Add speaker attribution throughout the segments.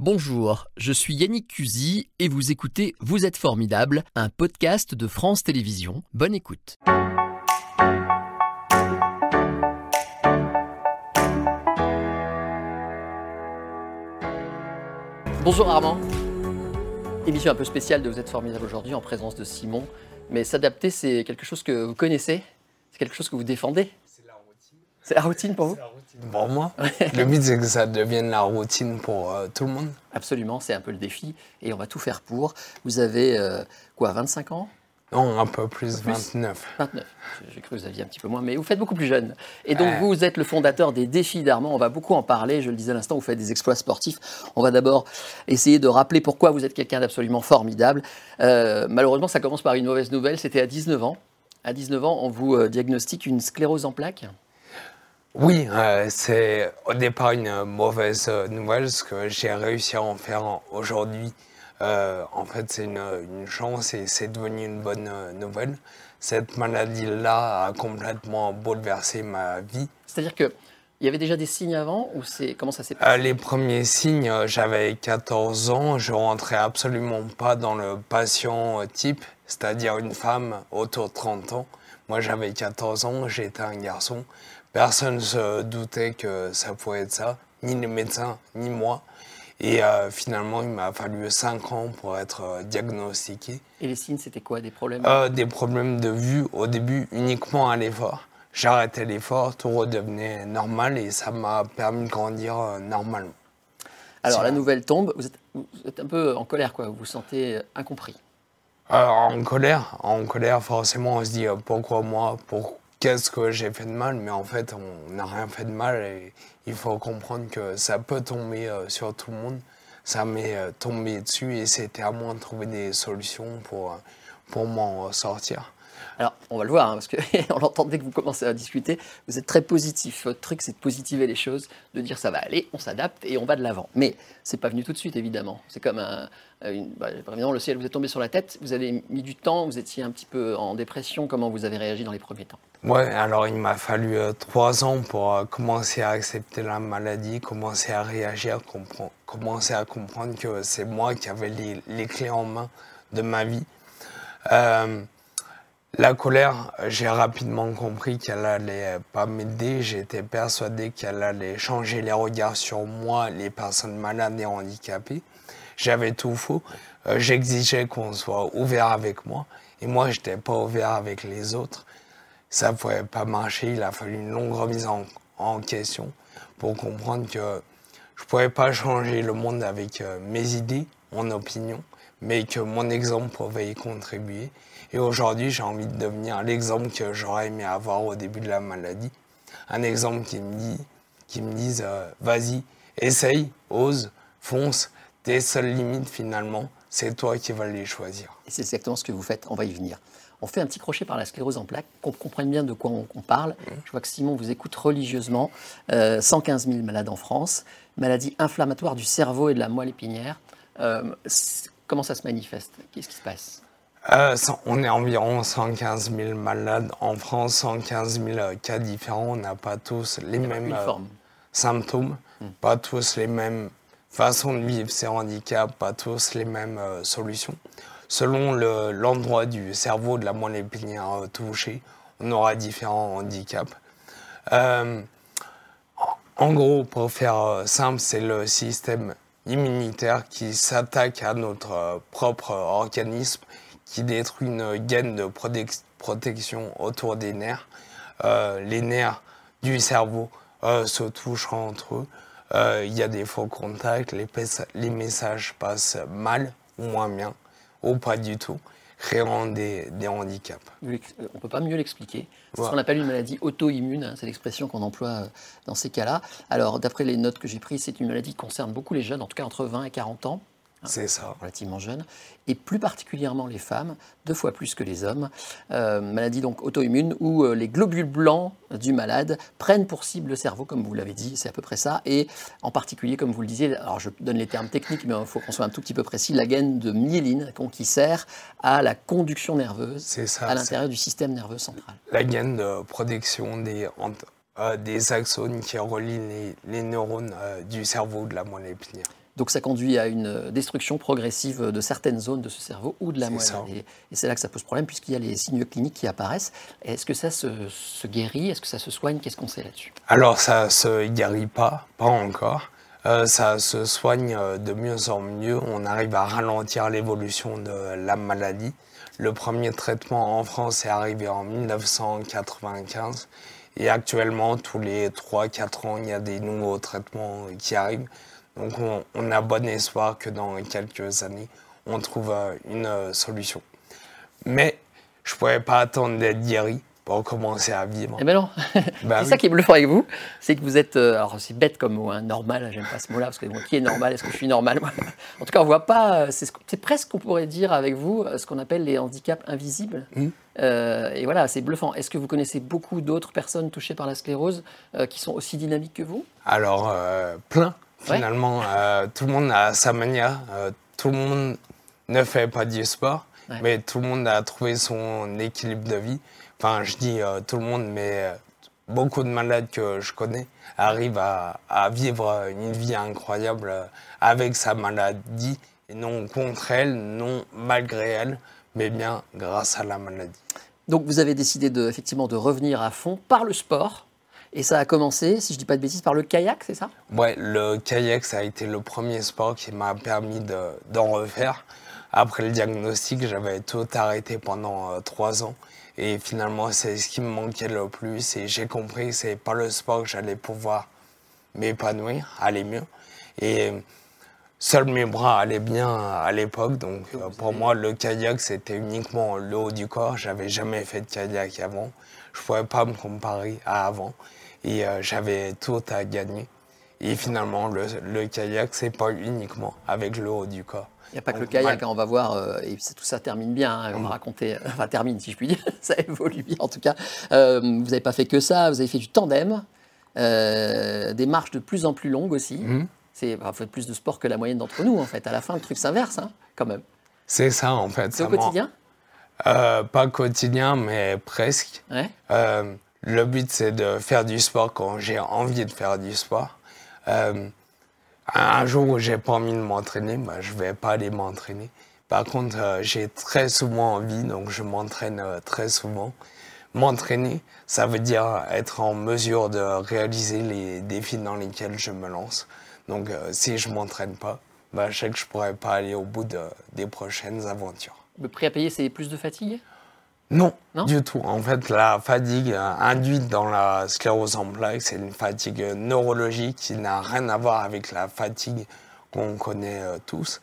Speaker 1: Bonjour, je suis Yannick Cusy et vous écoutez Vous êtes formidable, un podcast de France Télévisions. Bonne écoute. Bonjour Armand. Émission un peu spéciale de Vous êtes formidable aujourd'hui en présence de Simon. Mais s'adapter, c'est quelque chose que vous connaissez? C'est quelque chose que vous défendez?
Speaker 2: C'est la routine.
Speaker 1: Pour vous
Speaker 2: C'est la routine pour moi. le but, c'est que ça devienne la routine pour euh, tout le monde.
Speaker 1: Absolument, c'est un peu le défi et on va tout faire pour. Vous avez euh, quoi, 25 ans?
Speaker 2: Non, un peu plus,
Speaker 1: plus?
Speaker 2: 29.
Speaker 1: 29. J'ai cru que vous aviez un petit peu moins, mais vous faites beaucoup plus jeune. Et donc, vous êtes le fondateur des Défis d'Armand. On va beaucoup en parler. Je le disais à l'instant, vous faites des exploits sportifs. On va d'abord essayer de rappeler pourquoi vous êtes quelqu'un d'absolument formidable. Euh, malheureusement, ça commence par une mauvaise nouvelle. C'était à 19 ans. À 19 ans, on vous euh, diagnostique une sclérose en plaques.
Speaker 2: Oui, euh, c'est au départ une mauvaise euh, nouvelle, ce que j'ai réussi à en faire aujourd'hui. Euh, en fait, c'est une, une chance et c'est devenu une bonne nouvelle. Cette maladie-là a complètement bouleversé ma vie.
Speaker 1: C'est-à-dire que il y avait déjà des signes avant ou c'est comment ça s'est
Speaker 2: Euh,
Speaker 1: passé
Speaker 2: les premiers signes, j'avais 14 ans, je rentrais absolument pas dans le patient type, c'est-à-dire une femme autour de 30 ans. Moi j'avais 14 ans, j'étais un garçon. Personne ne se doutait que ça pouvait être ça, ni les médecins, ni moi. Et euh, finalement, il m'a fallu 5 ans pour être euh, diagnostiqué.
Speaker 1: Et les signes, c'était quoi? Des problèmes?
Speaker 2: Euh, des problèmes de vue au début uniquement à l'effort. J'arrêtais l'effort, tout redevenait normal et ça m'a permis de grandir normalement.
Speaker 1: Alors, la nouvelle tombe. Vous êtes, vous êtes un peu en colère, quoi. Vous vous sentez incompris.
Speaker 2: En colère, en colère, forcément, on se dit pourquoi moi, pour qu'est-ce que j'ai fait de mal, mais en fait, on n'a rien fait de mal il faut comprendre que ça peut tomber euh, sur tout le monde. Ça m'est euh, tombé dessus et c'était à moi de trouver des solutions pour, euh, pour m'en sortir.
Speaker 1: Alors, on va le voir, hein, parce qu'on l'entend dès que vous commencez à discuter. Vous êtes très positif. Votre truc, c'est de positiver les choses, de dire ça va aller, on s'adapte et on va de l'avant. Mais c'est pas venu tout de suite, évidemment. C'est comme un. Une, bah, le ciel vous est tombé sur la tête. Vous avez mis du temps, vous étiez un petit peu en dépression. Comment vous avez réagi dans les premiers temps?
Speaker 2: Ouais, alors il m'a fallu euh, trois ans pour euh, commencer à accepter la maladie, commencer à réagir, commencer à comprendre que c'est moi qui avais les, clés en main de ma vie. Euh, la colère, j'ai rapidement compris qu'elle allait pas m'aider. J'étais persuadé qu'elle allait changer les regards sur moi, les personnes malades et handicapées. J'avais tout faux. J'exigeais qu'on soit ouvert avec moi. Et moi, je n'étais pas ouvert avec les autres. Ça ne pouvait pas marcher. Il a fallu une longue remise en, question pour comprendre que je ne pouvais pas changer le monde avec euh, mes idées, mon opinion, mais que mon exemple pouvait y contribuer. Et aujourd'hui, j'ai envie de devenir l'exemple que j'aurais aimé avoir au début de la maladie. Un exemple qui me dit, qui me dise, euh, vas-y, essaye, ose, fonce. Tes seules limites, finalement, c'est toi qui vas les choisir.
Speaker 1: Et c'est exactement ce que vous faites. On va y venir. On fait un petit crochet par la sclérose en plaques, qu'on comprenne bien de quoi on, on parle. Je vois que Simon vous écoute religieusement. Euh, 115 000 malades en France, maladie inflammatoire du cerveau et de la moelle épinière. Euh, comment ça se manifeste? Qu'est-ce qui se passe?
Speaker 2: Euh, on est environ 115 000 malades en France, 115 000 euh, cas différents. On n'a pas tous les mêmes euh, symptômes, pas tous les mêmes façons de vivre ces handicaps, pas tous les mêmes euh, solutions. Selon le- l'endroit du cerveau de la moelle épinière euh, touché, on aura différents handicaps. Euh, en- gros, pour faire euh, simple, c'est le système immunitaire qui s'attaque à notre propre organisme, qui détruit une gaine de protec- protection autour des nerfs. Les nerfs du cerveau se touchent entre eux. Il y a des faux contacts, les, les messages passent mal ou moins bien, ou pas du tout, créant des, des handicaps.
Speaker 1: Euh, On ne peut pas mieux l'expliquer. C'est ce qu'on appelle une maladie auto-immune, hein, c'est l'expression qu'on emploie euh, dans ces cas-là. Alors, d'après les notes que j'ai prises, c'est une maladie qui concerne beaucoup les jeunes, en tout cas entre 20 et 40 ans.
Speaker 2: C'est ça.
Speaker 1: relativement jeunes, et plus particulièrement les femmes, deux fois plus que les hommes. Euh, maladie donc auto-immune où euh, les globules blancs du malade prennent pour cible le cerveau, comme vous l'avez dit, c'est à peu près ça, et en particulier, comme vous le disiez, alors je donne les termes techniques, mais il faut qu'on soit un tout petit peu précis, la gaine de myéline qui sert à la conduction nerveuse
Speaker 2: ça.
Speaker 1: à l'intérieur du système nerveux central.
Speaker 2: la gaine de protection des, euh, des axones qui relient les, les neurones du cerveau de la moelle épinière.
Speaker 1: Donc ça conduit à une destruction progressive de certaines zones de ce cerveau ou de la moelle. Et, c'est là que ça pose problème puisqu'il y a les signes cliniques qui apparaissent. Est-ce que ça se, guérit? Est-ce que ça se soigne? Qu'est-ce qu'on sait là-dessus?
Speaker 2: Alors ça se guérit pas, pas encore. Euh, ça se soigne de mieux en mieux. On arrive à ralentir l'évolution de la maladie. Le premier traitement en France est arrivé en 1995 et actuellement, tous les 3-4 ans, il y a des nouveaux traitements qui arrivent. Donc on, a bon espoir que dans quelques années, on trouve euh, une euh, solution. Mais je ne pourrais pas attendre d'être guéri pour commencer à vivre.
Speaker 1: Eh ben non, bah c'est ça qui est bluffant avec vous, c'est que vous êtes, euh, alors c'est bête comme mot, hein, normal, j'aime pas ce mot-là, parce que qui est normal, est-ce que je suis normal En tout cas, on voit pas, c'est presque qu'on pourrait dire avec vous ce qu'on appelle les handicaps invisibles. Mmh. et voilà, c'est bluffant. Est-ce que vous connaissez beaucoup d'autres personnes touchées par la sclérose qui sont aussi dynamiques que vous?
Speaker 2: Alors, plein. Finalement, euh, tout le monde a sa manière. Euh, tout le monde ne fait pas du sport, mais tout le monde a trouvé son équilibre de vie. Enfin, je dis euh, tout le monde, mais beaucoup de malades que je connais arrivent à, à vivre une vie incroyable avec sa maladie, et non contre elle, non malgré elle, mais bien grâce à la maladie.
Speaker 1: Donc vous avez décidé de, effectivement de revenir à fond par le sport et ça a commencé, si je ne dis pas de bêtises, par le kayak, c'est ça?
Speaker 2: Ouais, le kayak, ça a été le premier sport qui m'a permis d'en refaire. Après le diagnostic, j'avais tout arrêté pendant euh, trois ans. Et finalement, c'est ce qui me manquait le plus. Et j'ai compris que c'est pas le sport que j'allais pouvoir m'épanouir, aller mieux. Et seuls mes bras allaient bien à l'époque. Donc euh, pour moi, le kayak, c'était uniquement le haut du corps. J'avais jamais fait de kayak avant. Je ne pouvais pas me comparer à avant et euh, j'avais tout à gagner. Et finalement, le, le kayak, c'est pas uniquement avec le haut du corps.
Speaker 1: Il n'y a pas que le kayak, hein, on va voir, euh, et tout ça termine bien, hein, on va mm. raconter, euh, enfin termine si je puis dire, ça évolue bien en tout cas. vous n'avez pas fait que ça, vous avez fait du tandem, des marches de plus en plus longues aussi. Mm. C'est, vous faites plus de sport que la moyenne d'entre nous en fait. À la fin, le truc s'inverse hein, quand même.
Speaker 2: C'est ça en fait.
Speaker 1: C'est au quotidien?
Speaker 2: Pas quotidien, mais presque. Ouais. Le but, c'est de faire du sport quand j'ai envie de faire du sport. Euh, un jour où j'ai pas envie de m'entraîner, bah, je vais pas aller m'entraîner. Par contre, euh, j'ai très souvent envie, donc je m'entraîne euh, très souvent. M'entraîner, ça veut dire être en mesure de réaliser les défis dans lesquels je me lance. Donc, si je m'entraîne pas, bah, je sais que je pourrais pas aller au bout des prochaines aventures.
Speaker 1: Le prix à payer, c'est plus de fatigue?
Speaker 2: Non, du tout. En fait, la fatigue induite dans la sclérose en plaques, c'est une fatigue neurologique qui n'a rien à voir avec la fatigue qu'on connaît euh, tous.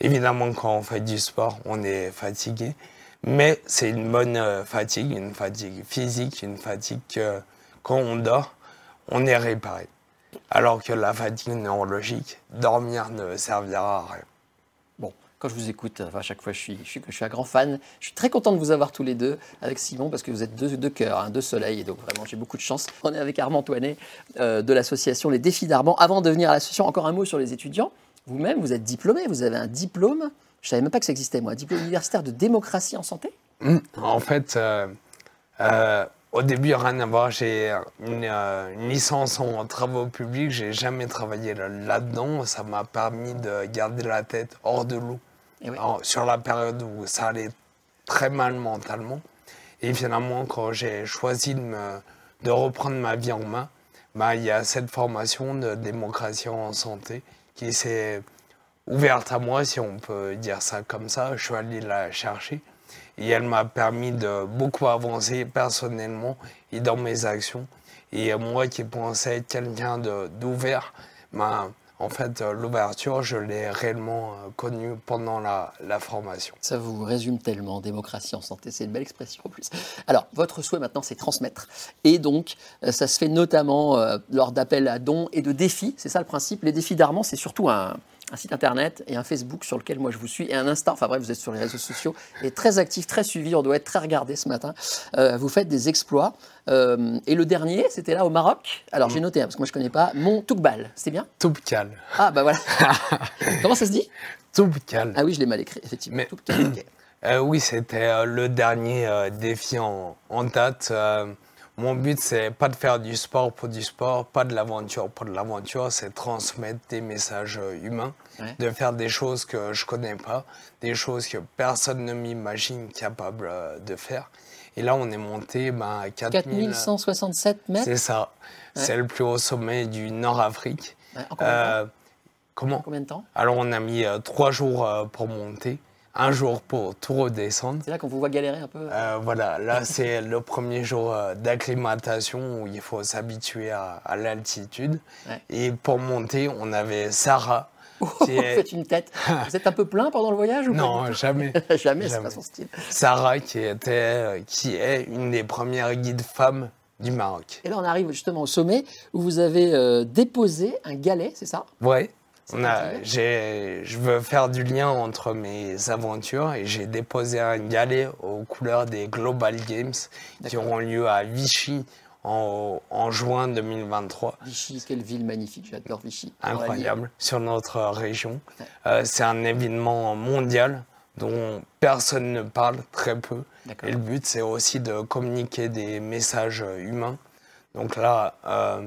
Speaker 2: Évidemment, quand on fait du sport, on est fatigué, mais c'est une bonne euh, fatigue, une fatigue physique, une fatigue que quand on dort, on est réparé. Alors que la fatigue neurologique, dormir ne servira à rien
Speaker 1: quand je vous écoute, à chaque fois, je suis, je, suis, un grand fan. Je suis très content de vous avoir tous les deux avec Simon parce que vous êtes deux, deux cœurs, hein, deux soleils. Et donc, vraiment, j'ai beaucoup de chance. On est avec Armand Toinet euh, de l'association Les Défis d'Armand. Avant de venir à l'association, encore un mot sur les étudiants. Vous-même, vous êtes diplômé, vous avez un diplôme. Je ne savais même pas que ça existait, moi. Un diplôme universitaire de démocratie en santé?
Speaker 2: Mmh. En fait, euh, euh, au début, rien à voir. J'ai une, une, licence en travaux publics. J'ai jamais travaillé là-dedans. Ça m'a permis de garder la tête hors de l'eau sur la période où ça allait très mal mentalement. Et finalement, quand j'ai choisi de, reprendre ma vie en main, bah, il y a cette formation de démocratie en santé qui s'est ouverte à moi, si on peut dire ça comme ça. Je suis allé la chercher et elle m'a permis de beaucoup avancer personnellement et dans mes actions. Et moi qui pensais être quelqu'un d'ouvert, bah, en fait, euh, l'ouverture, je l'ai réellement euh, connue pendant la, formation.
Speaker 1: Ça vous résume tellement, démocratie en santé, c'est une belle expression en plus. Alors, votre souhait maintenant, c'est transmettre. Et donc, euh, ça se fait notamment lors d'appels à dons et de défis. C'est ça le principe. Les défis d'Armand, c'est surtout un, un site internet et un Facebook sur lequel moi je vous suis et un Insta. Enfin bref, vous êtes sur les réseaux sociaux et très actif, très suivi. On doit être très regardé ce matin. Euh, vous faites des exploits. Euh, et le dernier, c'était là au Maroc. Alors j'ai mm. noté, hein, parce que moi je connais pas, Mont Toukbal. C'est bien?
Speaker 2: Toubkal.
Speaker 1: Ah bah voilà. Comment ça se dit?
Speaker 2: Toubkal.
Speaker 1: Ah oui, je l'ai mal écrit, effectivement.
Speaker 2: Euh, oui, c'était le dernier défi en, en date. Mon but, c'est pas de faire du sport pour du sport, pas de l'aventure pour de l'aventure, c'est transmettre des messages humains,
Speaker 1: Ouais.
Speaker 2: de faire des choses que je connais pas, des choses que personne ne m'imagine capable euh, de faire. Et là, on est monté ben, à 4000.
Speaker 1: 4167 mètres
Speaker 2: C'est ça. C'est le plus haut sommet du Nord-Afrique.
Speaker 1: Ouais, en combien de temps?
Speaker 2: Euh, comment?
Speaker 1: Combien de temps?
Speaker 2: Alors, on a mis euh, trois jours euh, pour monter, un jour pour tout redescendre.
Speaker 1: C'est là qu'on vous voit galérer un peu
Speaker 2: Euh, voilà, là c'est le premier jour euh, d'acclimatation où il faut s'habituer à, à l'altitude.
Speaker 1: Ouais.
Speaker 2: Et pour monter, on avait Sarah.
Speaker 1: Vous
Speaker 2: qui est-
Speaker 1: faites une tête. Vous êtes un peu plein pendant le voyage ou
Speaker 2: Non, jamais.
Speaker 1: Jamais, c'est pas son style.
Speaker 2: Sarah qui, était, euh, qui est une des premières guides femmes du Maroc.
Speaker 1: Et là, on arrive justement au sommet où vous avez euh, déposé un galet, c'est ça?
Speaker 2: Ouais. On a, je veux faire du lien entre mes aventures et j'ai déposé un galet aux couleurs des Global Games qui auront lieu à Vichy en, en juin 2023.
Speaker 1: Vichy, quelle ville magnifique, j'adore Vichy.
Speaker 2: Incroyable sur notre région.
Speaker 1: Ouais.
Speaker 2: Euh, c'est un événement mondial dont personne ne parle, très peu. Et le but, c'est aussi de communiquer des messages humains. Donc là, euh,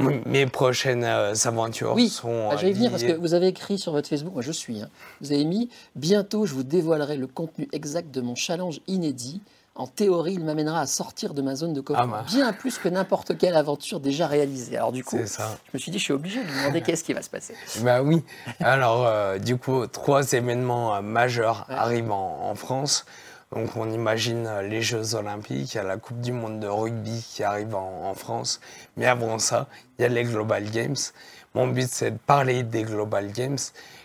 Speaker 2: mes prochaines euh, aventures
Speaker 1: Oui,
Speaker 2: sont.
Speaker 1: Ah, J'allais venir parce que vous avez écrit sur votre Facebook, moi je suis, hein, vous avez mis Bientôt je vous dévoilerai le contenu exact de mon challenge inédit. En théorie, il m'amènera à sortir de ma zone de confort,
Speaker 2: Ah bah.
Speaker 1: bien plus que n'importe quelle aventure déjà réalisée. Alors du coup,
Speaker 2: ça.
Speaker 1: je me suis dit, je suis obligé de lui demander qu'est-ce qui va se passer.
Speaker 2: Bah oui. Alors, euh, du coup, trois événements euh, majeurs
Speaker 1: Ouais.
Speaker 2: arrivent en, en France. Donc, on imagine les Jeux Olympiques, il y a la Coupe du Monde de rugby qui arrive en, en France. Mais avant ça, il y a les Global Games. Mon but, c'est de parler des Global Games.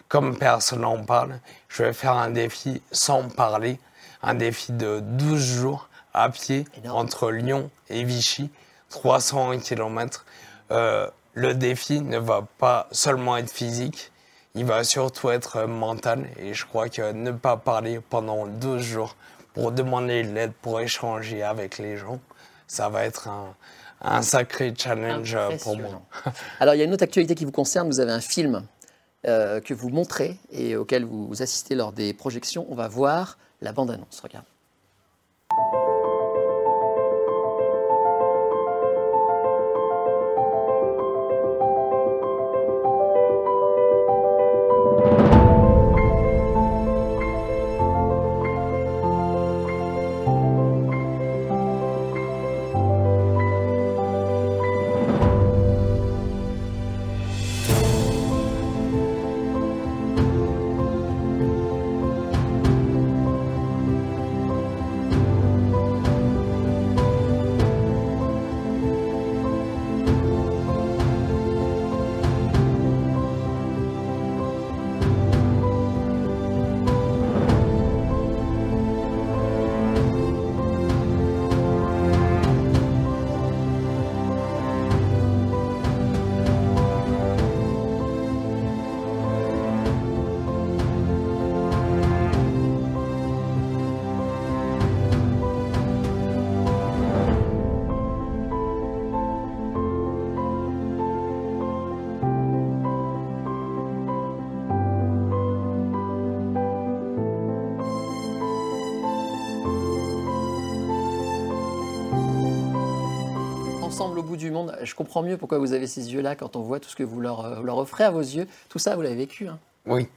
Speaker 2: Comme personne n'en parle, je vais faire un défi sans parler. Un défi de 12 jours à pied
Speaker 1: Énorme.
Speaker 2: entre Lyon et Vichy, 301 km. Euh, le défi ne va pas seulement être physique, il va surtout être euh, mental. Et je crois que ne pas parler pendant 12 jours pour demander de l'aide, pour échanger avec les gens, ça va être un, un sacré challenge euh, pour moi.
Speaker 1: Alors, il y a une autre actualité qui vous concerne. Vous avez un film euh, que vous montrez et auquel vous assistez lors des projections. On va voir la bande-annonce. Regarde. Ensemble au bout du monde, je comprends mieux pourquoi vous avez ces yeux-là quand on voit tout ce que vous leur, euh, leur offrez à vos yeux. Tout ça, vous l'avez vécu. hein.
Speaker 2: Oui,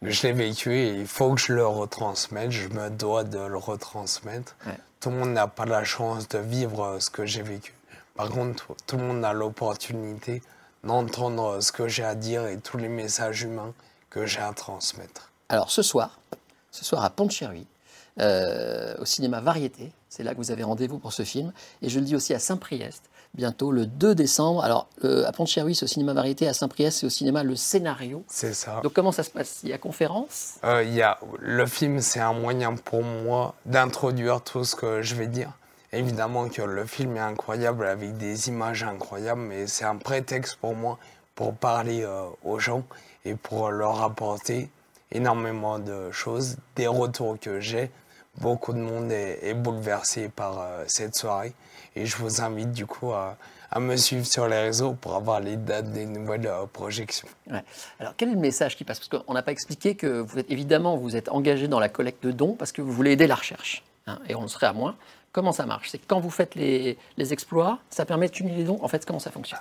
Speaker 2: je l'ai vécu et il faut que je le retransmette, je me dois de le retransmettre.
Speaker 1: Ouais.
Speaker 2: Tout le monde n'a pas la chance de vivre euh, ce que j'ai vécu. Par contre, tout- le monde a l'opportunité d'entendre ce que j'ai à dire et tous les messages humains que j'ai à transmettre.
Speaker 1: Alors ce soir, ce soir à Poncherry, euh, au cinéma Variété, c'est là que vous avez rendez-vous pour ce film, et je le dis aussi à Saint-Priest, bientôt le 2 décembre. Alors euh, à Poncherry, c'est au cinéma Variété, à Saint-Priest, c'est au cinéma Le Scénario.
Speaker 2: C'est ça.
Speaker 1: Donc comment ça se passe? Il y a conférence?
Speaker 2: Euh, il y a, le film, c'est un moyen pour moi d'introduire tout ce que je vais dire. Évidemment que le film est incroyable avec des images incroyables, mais c'est un prétexte pour moi pour parler euh, aux gens et pour leur apporter énormément de choses, des retours que j'ai. Beaucoup de monde est, est bouleversé par euh, cette soirée et je vous invite du coup à, à me suivre sur les réseaux pour avoir les dates des nouvelles euh, projections.
Speaker 1: Ouais. Alors quel est le message qui passe? Parce qu'on n'a pas expliqué que vous êtes évidemment vous êtes engagé dans la collecte de dons parce que vous voulez aider la recherche. hein, et on le serait à moins Comment ça marche? C'est quand vous faites les, les exploits, ça permet de cumuler les dons? En fait, comment ça fonctionne?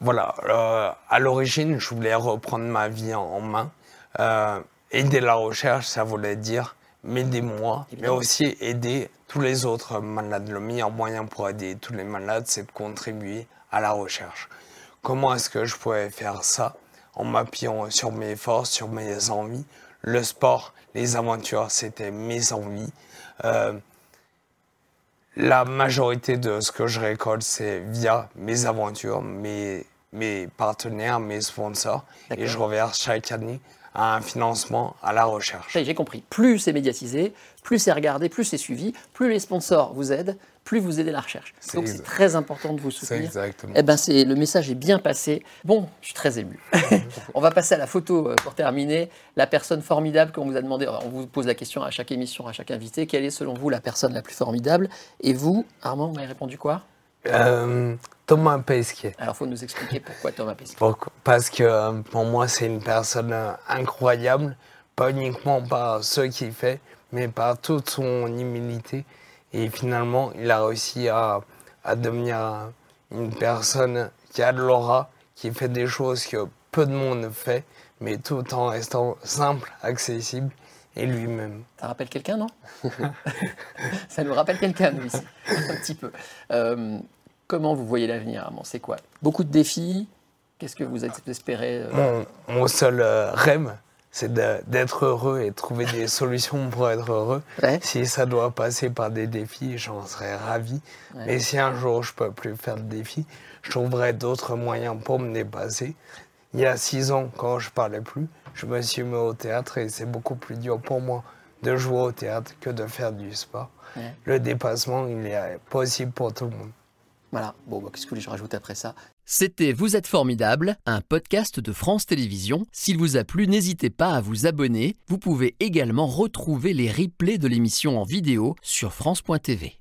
Speaker 2: Voilà, euh, à l'origine, je voulais reprendre ma vie en, en main. Euh, aider la recherche, ça voulait dire m'aider moi, mais aussi aider tous les autres malades. Le meilleur moyen pour aider tous les malades, c'est de contribuer à la recherche. Comment est-ce que je pouvais faire ça En m'appuyant sur mes forces, sur mes envies? Le sport, les aventures, c'était mes envies. Euh, la majorité de ce que je récolte, c'est via mes aventures, mes, mes partenaires, mes sponsors. Et je reverse chaque année un financement à la recherche.
Speaker 1: Ça j'ai compris. Plus c'est médiatisé, plus c'est regardé, plus c'est suivi, plus les sponsors vous aident, plus vous aidez la recherche. Donc c'est très important de vous
Speaker 2: C'est
Speaker 1: soutenir.
Speaker 2: exactement.
Speaker 1: Eh ben, c'est le message est bien passé. Bon, je suis très ému. on va passer à la photo euh, pour terminer. La personne formidable qu'on vous a demandé. On vous pose la question à chaque émission, à chaque invité. Quelle est selon vous la personne la plus formidable? Et vous, Armand, vous m'avez répondu quoi?
Speaker 2: Euh, Thomas Pesquet.
Speaker 1: Alors, il faut nous expliquer pourquoi Thomas Pesquet.
Speaker 2: Pourquoi Parce que euh, pour moi, c'est une personne euh, incroyable, pas uniquement par ce qu'il fait, mais par toute son humilité. Et finalement, il a réussi à, à devenir une personne qui a de l'aura, qui fait des choses que peu de monde fait, mais tout en restant simple, accessible et lui-même.
Speaker 1: Ça rappelle quelqu'un, non? Ça nous rappelle quelqu'un, nous, ici, un petit peu. Euh, comment vous voyez l'avenir, C'est quoi Beaucoup de défis Qu'est-ce que vous espérez euh,
Speaker 2: Mon, mon seul euh, rêve, c'est d'être heureux et de trouver des solutions pour être heureux.
Speaker 1: Ouais.
Speaker 2: Si ça doit passer par des défis, j'en serais ravi.
Speaker 1: Ouais.
Speaker 2: Mais si un jour je peux plus faire de défis, je trouverai d'autres moyens pour me dépasser. Il y a six ans, quand je parlais plus, je me suis mis au théâtre et c'est beaucoup plus dur pour moi de jouer au théâtre que de faire du sport.
Speaker 1: Ouais.
Speaker 2: Le dépassement, il est possible pour tout le monde.
Speaker 1: Voilà. Bon, bah, qu'est-ce que je rajoute après ça?
Speaker 3: C'était Vous êtes formidable, un podcast de France Télévisions. S'il vous a plu, n'hésitez pas à vous abonner. Vous pouvez également retrouver les replays de l'émission en vidéo sur France.tv.